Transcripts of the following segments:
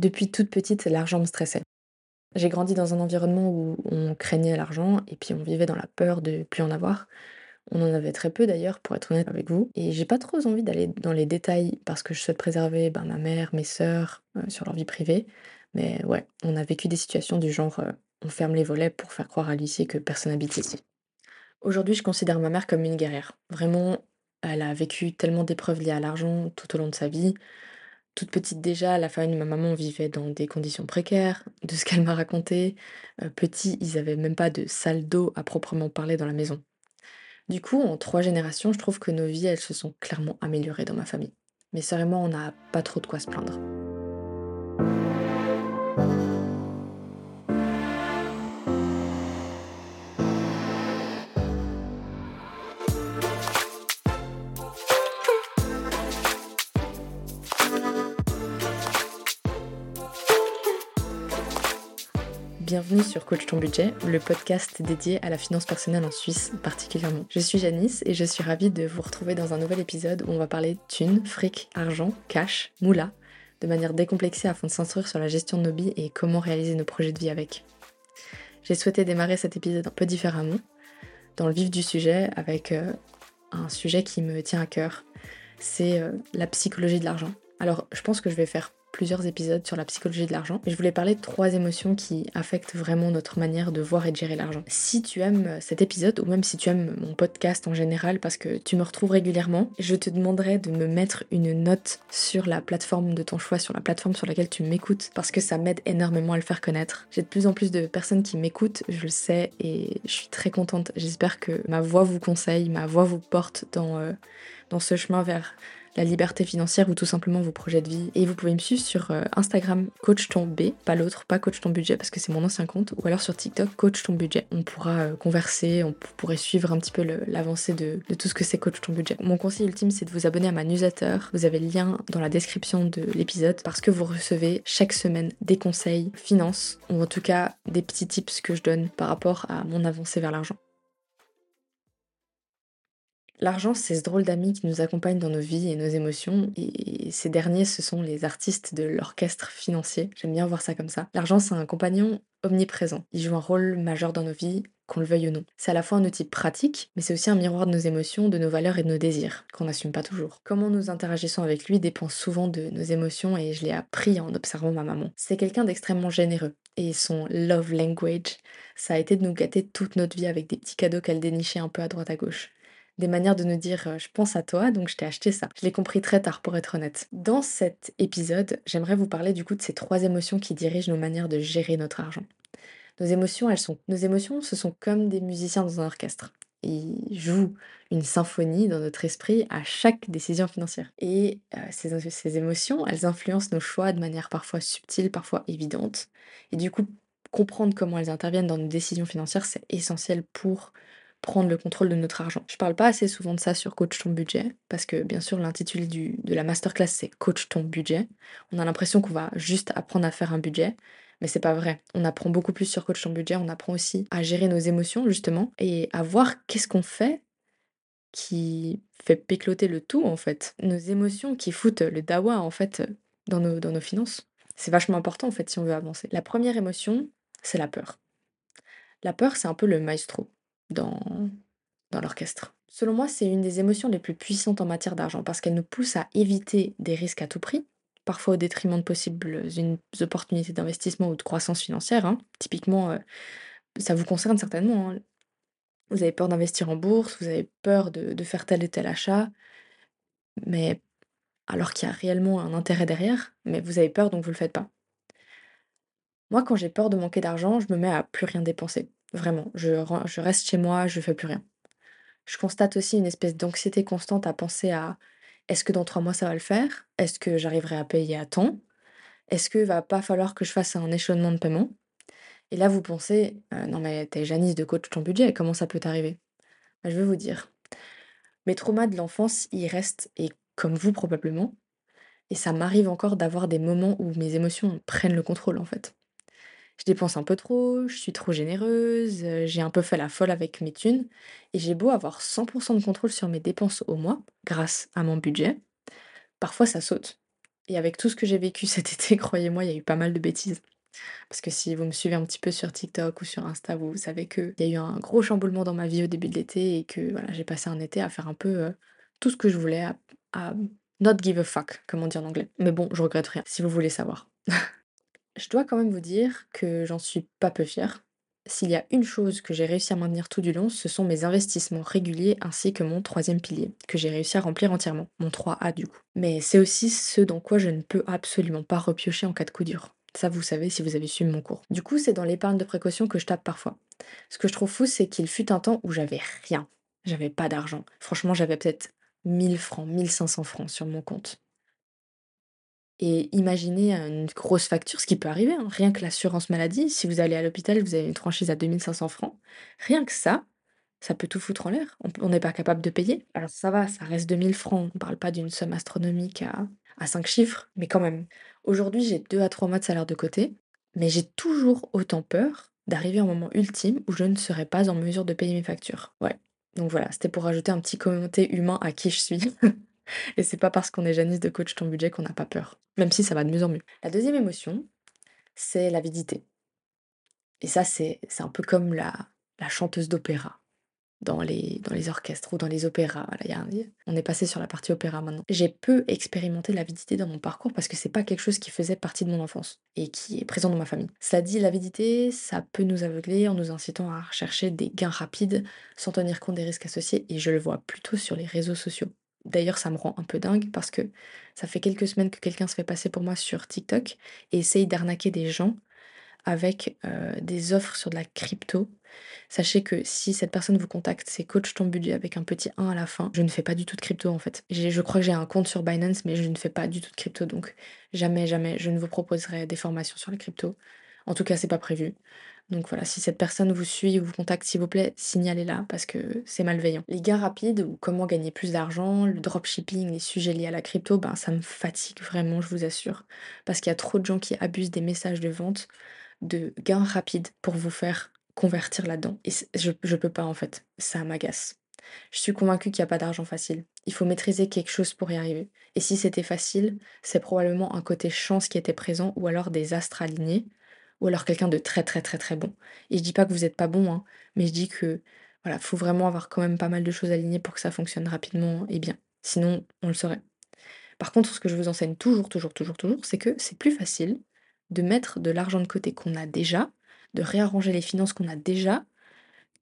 Depuis toute petite, l'argent me stressait. J'ai grandi dans un environnement où on craignait l'argent et puis on vivait dans la peur de plus en avoir. On en avait très peu d'ailleurs, pour être honnête avec vous. Et j'ai pas trop envie d'aller dans les détails parce que je souhaite préserver ben, ma mère, mes sœurs euh, sur leur vie privée. Mais ouais, on a vécu des situations du genre euh, on ferme les volets pour faire croire à l'huissier que personne n'habite ici. Aujourd'hui, je considère ma mère comme une guerrière. Vraiment, elle a vécu tellement d'épreuves liées à l'argent tout au long de sa vie. Toute petite déjà, la famille de ma maman vivait dans des conditions précaires, de ce qu'elle m'a raconté. Euh, petit, ils avaient même pas de salle d'eau à proprement parler dans la maison. Du coup, en trois générations, je trouve que nos vies, elles se sont clairement améliorées dans ma famille. Mes sœurs et moi, on n'a pas trop de quoi se plaindre. Bienvenue sur Coach ton budget, le podcast dédié à la finance personnelle en Suisse particulièrement. Je suis Janice et je suis ravie de vous retrouver dans un nouvel épisode où on va parler thunes, fric, argent, cash, moula, de manière décomplexée afin de s'instruire sur la gestion de nos billes et comment réaliser nos projets de vie avec. J'ai souhaité démarrer cet épisode un peu différemment, dans le vif du sujet, avec euh, un sujet qui me tient à cœur. C'est euh, la psychologie de l'argent. Alors, je pense que je vais faire plusieurs épisodes sur la psychologie de l'argent. Je voulais parler de trois émotions qui affectent vraiment notre manière de voir et de gérer l'argent. Si tu aimes cet épisode, ou même si tu aimes mon podcast en général, parce que tu me retrouves régulièrement, je te demanderai de me mettre une note sur la plateforme de ton choix, sur la plateforme sur laquelle tu m'écoutes, parce que ça m'aide énormément à le faire connaître. J'ai de plus en plus de personnes qui m'écoutent, je le sais, et je suis très contente. J'espère que ma voix vous conseille, ma voix vous porte dans, euh, dans ce chemin vers la liberté financière ou tout simplement vos projets de vie. Et vous pouvez me suivre sur euh, Instagram coach ton B, pas l'autre, pas coach ton budget parce que c'est mon ancien compte, ou alors sur TikTok coach budget. On pourra euh, converser, on pourrait suivre un petit peu l'avancée de, tout ce que c'est coach ton budget. Mon conseil ultime c'est de vous abonner à ma newsletter. Vous avez le lien dans la description de l'épisode parce que vous recevez chaque semaine des conseils finance ou en tout cas des petits tips que je donne par rapport à mon avancée vers l'argent. L'argent, c'est ce drôle d'ami qui nous accompagne dans nos vies et nos émotions, et ces derniers, ce sont les artistes de l'orchestre financier. J'aime bien voir ça comme ça. L'argent, c'est un compagnon omniprésent. Il joue un rôle majeur dans nos vies, qu'on le veuille ou non. C'est à la fois un outil pratique, mais c'est aussi un miroir de nos émotions, de nos valeurs et de nos désirs, qu'on n'assume pas toujours. Comment nous interagissons avec lui dépend souvent de nos émotions, et je l'ai appris en observant ma maman. C'est quelqu'un d'extrêmement généreux, et son love language, ça a été de nous gâter toute notre vie avec des petits cadeaux qu'elle dénichait un peu à droite à gauche des manières de nous dire euh, je pense à toi, donc je t'ai acheté ça. Je l'ai compris très tard pour être honnête. Dans cet épisode, j'aimerais vous parler du coup de ces trois émotions qui dirigent nos manières de gérer notre argent. Nos émotions, elles sont, nos émotions, ce sont comme des musiciens dans un orchestre. Ils jouent une symphonie dans notre esprit à chaque décision financière. Et euh, ces, ces émotions, elles influencent nos choix de manière parfois subtile, parfois évidente. Et du coup, comprendre comment elles interviennent dans nos décisions financières, c'est essentiel pour prendre le contrôle de notre argent. Je parle pas assez souvent de ça sur Coach ton budget, parce que bien sûr l'intitulé de la masterclass c'est Coach ton budget. On a l'impression qu'on va juste apprendre à faire un budget, mais c'est pas vrai. On apprend beaucoup plus sur Coach ton budget, on apprend aussi à gérer nos émotions justement, et à voir qu'est-ce qu'on fait qui fait pécloter le tout en fait. Nos émotions qui foutent le dawa en fait dans nos, dans nos finances. C'est vachement important en fait si on veut avancer. La première émotion, c'est la peur. La peur, c'est un peu le maestro dans, l'orchestre. Selon moi, c'est une des émotions les plus puissantes en matière d'argent parce qu'elle nous pousse à éviter des risques à tout prix, parfois au détriment de possibles opportunités d'investissement ou de croissance financière. Hein. Typiquement, euh, ça vous concerne certainement. Hein. Vous avez peur d'investir en bourse, vous avez peur de, faire tel et tel achat, mais alors qu'il y a réellement un intérêt derrière, mais vous avez peur donc vous le faites pas. Moi, quand j'ai peur de manquer d'argent, je me mets à plus rien dépenser. Vraiment, je, je reste chez moi, je fais plus rien. Je constate aussi une espèce d'anxiété constante à penser à est-ce que dans trois mois ça va le faire? Est-ce que j'arriverai à payer à temps? Est-ce qu'il va pas falloir que je fasse un échelonnement de paiement? Et là, vous pensez «Euh, non, mais t'es Janice de coach ton budget, comment ça peut t'arriver? Bah, Je vais vous dire. Mes traumas de l'enfance, ils restent, et comme vous probablement, et ça m'arrive encore d'avoir des moments où mes émotions prennent le contrôle en fait je dépense un peu trop, je suis trop généreuse, euh, j'ai un peu fait la folle avec mes thunes, et j'ai beau avoir 100% de contrôle sur mes dépenses au mois, grâce à mon budget, parfois ça saute. Et avec tout ce que j'ai vécu cet été, croyez-moi, il y a eu pas mal de bêtises. Parce que si vous me suivez un petit peu sur TikTok ou sur Insta, vous savez qu'il y a eu un gros chamboulement dans ma vie au début de l'été et que voilà, j'ai passé un été à faire un peu euh, tout ce que je voulais, à, à not give a fuck, comme on dit en anglais. Mais bon, je regrette rien, si vous voulez savoir. je dois quand même vous dire que j'en suis pas peu fière. S'il y a une chose que j'ai réussi à maintenir tout du long, ce sont mes investissements réguliers ainsi que mon troisième pilier, que j'ai réussi à remplir entièrement, mon 3A du coup. Mais c'est aussi ce dans quoi je ne peux absolument pas repiocher en cas de coup dur. Ça, vous savez si vous avez suivi mon cours. Du coup, c'est dans l'épargne de précaution que je tape parfois. Ce que je trouve fou, c'est qu'il fut un temps où j'avais rien. J'avais pas d'argent. Franchement, j'avais peut-être 1000 francs, 1500 francs sur mon compte. Et imaginez une grosse facture, ce qui peut arriver, hein. rien que l'assurance maladie, si vous allez à l'hôpital, vous avez une franchise à 2500 francs, rien que ça, ça peut tout foutre en l'air. On n'est pas capable de payer. Alors ça va, ça reste 2000 francs, on ne parle pas d'une somme astronomique à, à 5 chiffres, mais quand même. Aujourd'hui, j'ai 2 à 3 mois de salaire de côté, mais j'ai toujours autant peur d'arriver à un moment ultime où je ne serai pas en mesure de payer mes factures. Ouais. Donc voilà, c'était pour rajouter un petit commenté humain à qui je suis. Et c'est pas parce qu'on est Janice de coach ton budget qu'on n'a pas peur, même si ça va de mieux en mieux. La deuxième émotion, c'est l'avidité. Et ça, c'est un peu comme la, la chanteuse d'opéra dans les, dans les orchestres ou dans les opéras. Voilà, y a, on est passé sur la partie opéra maintenant. J'ai peu expérimenté l'avidité dans mon parcours parce que c'est pas quelque chose qui faisait partie de mon enfance et qui est présent dans ma famille. Cela dit, l'avidité, ça peut nous aveugler en nous incitant à rechercher des gains rapides sans tenir compte des risques associés et je le vois plutôt sur les réseaux sociaux. D'ailleurs, ça me rend un peu dingue parce que ça fait quelques semaines que quelqu'un se fait passer pour moi sur TikTok et essaye d'arnaquer des gens avec euh, des offres sur de la crypto. Sachez que si cette personne vous contacte, c'est coach ton budget avec un petit 1 à la fin. Je ne fais pas du tout de crypto en fait. Je crois que j'ai un compte sur Binance, mais je ne fais pas du tout de crypto. Donc jamais, jamais, je ne vous proposerai des formations sur les cryptos. En tout cas, c'est pas prévu. Donc voilà, si cette personne vous suit ou vous contacte, s'il vous plaît, signalez-la parce que c'est malveillant. Les gains rapides ou comment gagner plus d'argent, le dropshipping, les sujets liés à la crypto, ben ça me fatigue vraiment, je vous assure. Parce qu'il y a trop de gens qui abusent des messages de vente de gains rapides pour vous faire convertir là-dedans. Et je, je peux pas en fait, ça m'agace. Je suis convaincue qu'il n'y a pas d'argent facile. Il faut maîtriser quelque chose pour y arriver. Et si c'était facile, c'est probablement un côté chance qui était présent ou alors des astres alignés ou alors quelqu'un de très très très très bon. Et je dis pas que vous êtes pas bon, hein, mais je dis que voilà, faut vraiment avoir quand même pas mal de choses alignées pour que ça fonctionne rapidement et bien. Sinon, on le saurait. Par contre, ce que je vous enseigne toujours, toujours, toujours, toujours, c'est que c'est plus facile de mettre de l'argent de côté qu'on a déjà, de réarranger les finances qu'on a déjà,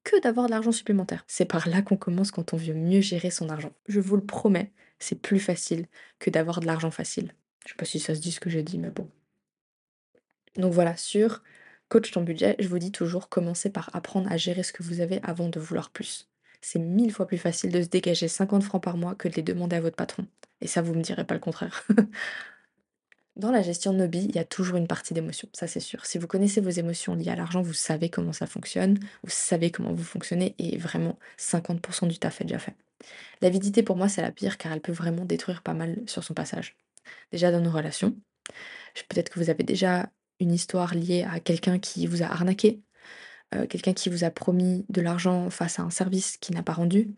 que d'avoir de l'argent supplémentaire. C'est par là qu'on commence quand on veut mieux gérer son argent. Je vous le promets, c'est plus facile que d'avoir de l'argent facile. Je sais pas si ça se dit ce que j'ai dit, mais bon. Donc voilà, sur Coach ton budget, je vous dis toujours, commencez par apprendre à gérer ce que vous avez avant de vouloir plus. C'est mille fois plus facile de se dégager 50 francs par mois que de les demander à votre patron. Et ça, vous me direz pas le contraire. Dans la gestion de nos billes, il y a toujours une partie d'émotion, ça c'est sûr. Si vous connaissez vos émotions liées à l'argent, vous savez comment ça fonctionne, vous savez comment vous fonctionnez, et vraiment 50% du taf est déjà fait. L'avidité pour moi c'est la pire car elle peut vraiment détruire pas mal sur son passage. Déjà dans nos relations, peut-être que vous avez déjà une histoire liée à quelqu'un qui vous a arnaqué, euh, quelqu'un qui vous a promis de l'argent face à un service qui n'a pas rendu.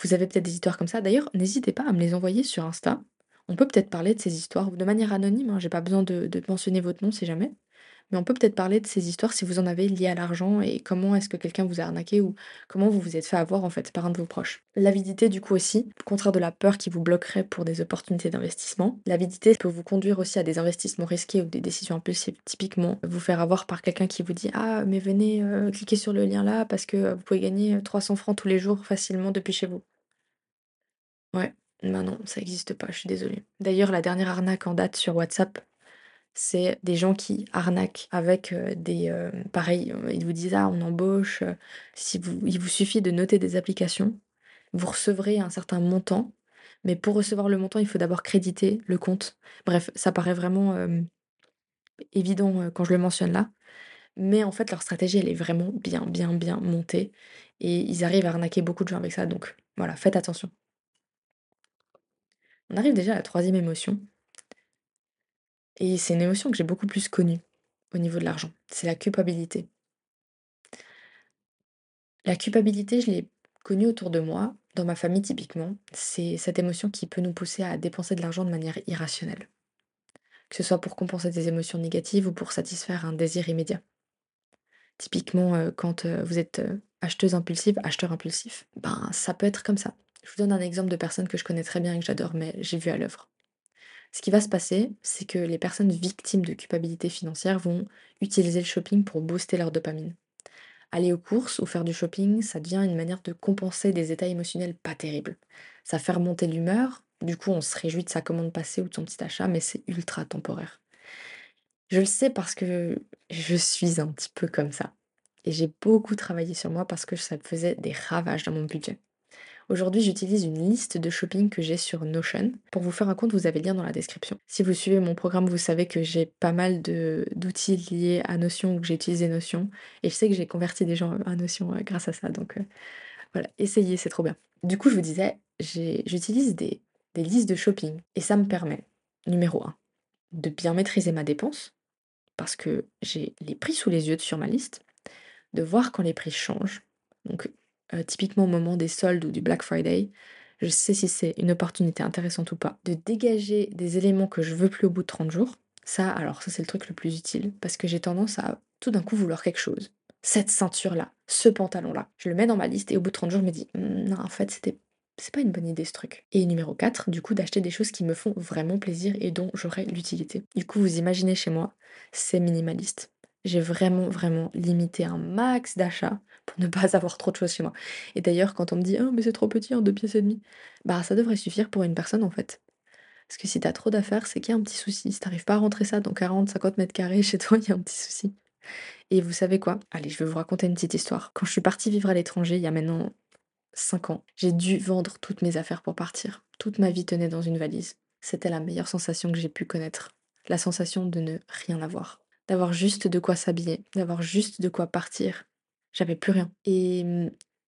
Vous avez peut-être des histoires comme ça. D'ailleurs, n'hésitez pas à me les envoyer sur Insta. On peut peut-être parler de ces histoires de manière anonyme. Hein. J'ai pas besoin de, de mentionner votre nom si jamais. Mais on peut peut-être parler de ces histoires si vous en avez liées à l'argent et comment est-ce que quelqu'un vous a arnaqué ou comment vous vous êtes fait avoir en fait par un de vos proches. L'avidité du coup aussi, au contraire de la peur qui vous bloquerait pour des opportunités d'investissement, l'avidité peut vous conduire aussi à des investissements risqués ou des décisions impulsives. Typiquement, vous faire avoir par quelqu'un qui vous dit Ah mais venez euh, cliquer sur le lien là parce que vous pouvez gagner 300 francs tous les jours facilement depuis chez vous. Ouais, bah non, ça n'existe pas, je suis désolée. D'ailleurs, la dernière arnaque en date sur WhatsApp, c'est des gens qui arnaquent avec des... pareil, ils vous disent, ah, on embauche, si vous, il vous suffit de noter des applications, vous recevrez un certain montant, mais pour recevoir le montant, il faut d'abord créditer le compte. Bref, ça paraît vraiment évident quand je le mentionne là, mais en fait, leur stratégie, elle est vraiment bien, bien, bien montée, et ils arrivent à arnaquer beaucoup de gens avec ça, donc voilà, faites attention. On arrive déjà à la troisième émotion, et c'est une émotion que j'ai beaucoup plus connue au niveau de l'argent. C'est la culpabilité. La culpabilité, je l'ai connue autour de moi Dans ma famille, typiquement, c'est cette émotion qui peut nous pousser à dépenser de l'argent de manière irrationnelle, que ce soit pour compenser des émotions négatives ou pour satisfaire un désir immédiat. Typiquement, heu, quand, heu, vous êtes, heu, acheteuse impulsive, acheteur impulsif, ben, ça peut être comme ça. Je vous donne un exemple de personne que je connais très bien et que j'adore, mais j'ai vu à l'œuvre. Ce qui va se passer, c'est que les personnes victimes de culpabilité financière vont utiliser le shopping pour booster leur dopamine. Aller aux courses ou faire du shopping, ça devient une manière de compenser des états émotionnels pas terribles. Ça fait remonter l'humeur, du coup on se réjouit de sa commande passée ou de son petit achat, mais c'est ultra temporaire. Je le sais parce que je suis un petit peu comme ça. Et j'ai beaucoup travaillé sur moi parce que ça faisait des ravages dans mon budget. Aujourd'hui, j'utilise une liste de shopping que j'ai sur Notion. Pour vous faire un compte, vous avez le lien dans la description. Si vous suivez mon programme, vous savez que j'ai pas mal d'outils liés à Notion ou que j'ai utilisé Notion. Et je sais que j'ai converti des gens à Notion euh, grâce à ça. Donc euh, voilà, essayez, c'est trop bien. Du coup, je vous disais, j'utilise des, listes de shopping. Et ça me permet, numéro un, de bien maîtriser ma dépense. Parce que j'ai les prix sous les yeux sur ma liste de voir quand les prix changent. Euh, typiquement au moment des soldes ou du Black Friday, je sais si c'est une opportunité intéressante ou pas. De dégager des éléments que je veux plus au bout de 30 jours. Ça, alors ça c'est le truc le plus utile parce que j'ai tendance à tout d'un coup vouloir quelque chose. Cette ceinture-là, ce pantalon-là. Je le mets dans ma liste et au bout de 30 jours, je me dis, Hum, non, en fait, c'était c'est pas une bonne idée ce truc. Et numéro 4, du coup, d'acheter des choses qui me font vraiment plaisir et dont j'aurai l'utilité. Du coup, vous imaginez chez moi, c'est minimaliste. J'ai vraiment, vraiment limité un max d'achats pour ne pas avoir trop de choses chez moi. Et d'ailleurs, quand on me dit «Oh mais c'est trop petit en 2 pièces et demie», bah ça devrait suffire pour une personne en fait. Parce que si t'as trop d'affaires, c'est qu'il y a un petit souci. Si tu pas à rentrer ça dans 40-50 mètres carrés chez toi, il y a un petit souci. Et vous savez quoi? Allez, je vais vous raconter une petite histoire. Quand je suis partie vivre à l'étranger, il y a maintenant 5 ans, j'ai dû vendre toutes mes affaires pour partir. Toute ma vie tenait dans une valise. C'était la meilleure sensation que j'ai pu connaître. La sensation de ne rien avoir. D'avoir juste de quoi s'habiller, d'avoir juste de quoi partir. J'avais plus rien. Et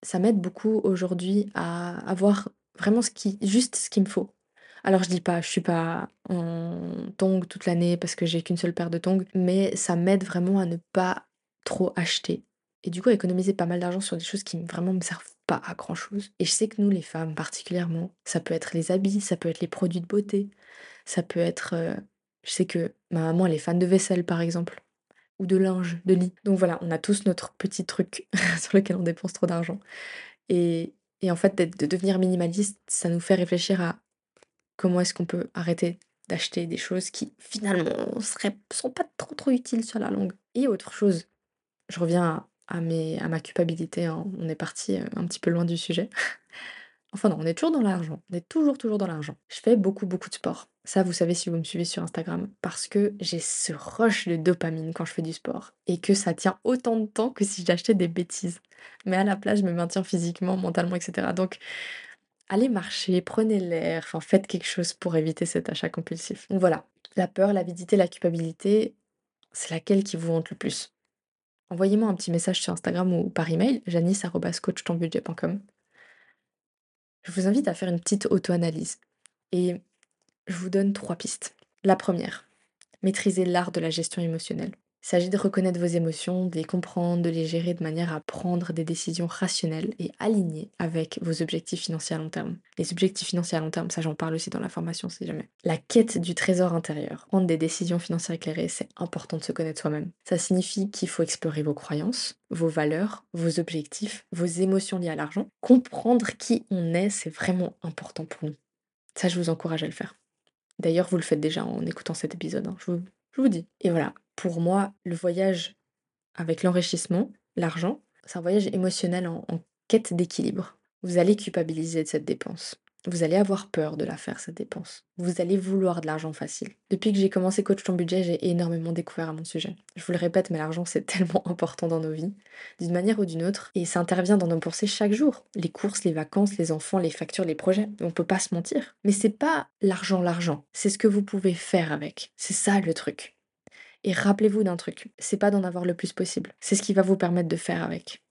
ça m'aide beaucoup aujourd'hui à avoir vraiment ce qui, juste ce qu'il me faut. Alors je dis pas, je suis pas en tongs toute l'année parce que j'ai qu'une seule paire de tongs, mais ça m'aide vraiment à ne pas trop acheter. Et du coup, économiser pas mal d'argent sur des choses qui vraiment me servent pas à grand chose. Et je sais que nous, les femmes particulièrement, ça peut être les habits, ça peut être les produits de beauté, ça peut être. je sais que ma maman, elle est fan de vaisselle, par exemple, ou de linge, de lit. Donc voilà, on a tous notre petit truc sur lequel on dépense trop d'argent. Et, en fait, de devenir minimaliste, ça nous fait réfléchir à comment est-ce qu'on peut arrêter d'acheter des choses qui finalement seraient, sont pas trop trop utiles sur la longue. Et autre chose, je reviens à ma culpabilité, hein, on est parti euh, un petit peu loin du sujet. Enfin non, on est toujours dans l'argent. On est toujours, toujours dans l'argent. Je fais beaucoup, beaucoup de sport. Ça, vous savez si vous me suivez sur Instagram. Parce que j'ai ce rush de dopamine quand je fais du sport. Et que ça tient autant de temps que si j'achetais des bêtises. Mais à la place, je me maintiens physiquement, mentalement, etc. Donc, allez marcher, prenez l'air, enfin, faites quelque chose pour éviter cet achat compulsif. Donc voilà. La peur, l'avidité, la culpabilité, c'est laquelle qui vous hante le plus Envoyez-moi un petit message sur Instagram ou par email, janice.coachtonbudget.com. Je vous invite à faire une petite auto-analyse. Et je vous donne trois pistes. La première, maîtriser l'art de la gestion émotionnelle. Il s'agit de reconnaître vos émotions, de les comprendre, de les gérer de manière à prendre des décisions rationnelles et alignées avec vos objectifs financiers à long terme. Les objectifs financiers à long terme, ça j'en parle aussi dans la formation si jamais. La quête du trésor intérieur. Prendre des décisions financières éclairées, c'est important de se connaître soi-même. Ça signifie qu'il faut explorer vos croyances, vos valeurs, vos objectifs, vos émotions liées à l'argent. Comprendre qui on est, c'est vraiment important pour nous. Ça, je vous encourage à le faire. D'ailleurs, vous le faites déjà en écoutant cet épisode, hein, je vous dis. Et voilà, pour moi, le voyage avec l'enrichissement, l'argent, c'est un voyage émotionnel en, en quête d'équilibre. Vous allez culpabiliser de cette dépense. Vous allez avoir peur de la faire, cette dépense. Vous allez vouloir de l'argent facile. Depuis que j'ai commencé Coach ton budget, j'ai énormément découvert à mon sujet. Je vous le répète, mais l'argent, c'est tellement important dans nos vies, d'une manière ou d'une autre, et ça intervient dans nos pensées chaque jour. Les courses, les vacances, les enfants, les factures, les projets. On peut pas se mentir. Mais c'est pas l'argent, l'argent. C'est ce que vous pouvez faire avec. C'est ça le truc. Et rappelez-vous d'un truc, c'est pas d'en avoir le plus possible, c'est ce qui va vous permettre de faire avec.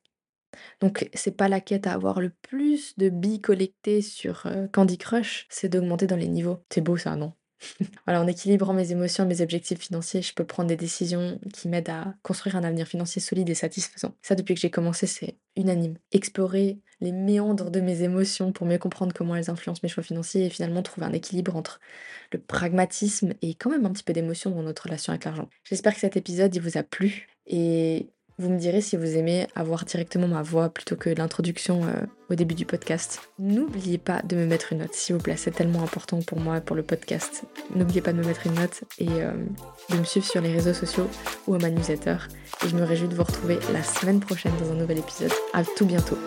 Donc c'est pas la quête à avoir le plus de billes collectées sur Candy Crush, c'est d'augmenter dans les niveaux. C'est beau ça, non? Voilà, en équilibrant mes émotions et mes objectifs financiers, je peux prendre des décisions qui m'aident à construire un avenir financier solide et satisfaisant. Ça, depuis que j'ai commencé, c'est unanime. Explorer les méandres de mes émotions pour mieux comprendre comment elles influencent mes choix financiers et finalement trouver un équilibre entre le pragmatisme et quand même un petit peu d'émotion dans notre relation avec l'argent. J'espère que cet épisode il vous a plu et vous me direz si vous aimez avoir directement ma voix plutôt que l'introduction euh, au début du podcast. N'oubliez pas de me mettre une note, s'il vous plaît, c'est tellement important pour moi, pour le podcast. N'oubliez pas de me mettre une note et euh, de me suivre sur les réseaux sociaux ou à ma newsletter. Et je me réjouis de vous retrouver la semaine prochaine dans un nouvel épisode. À tout bientôt.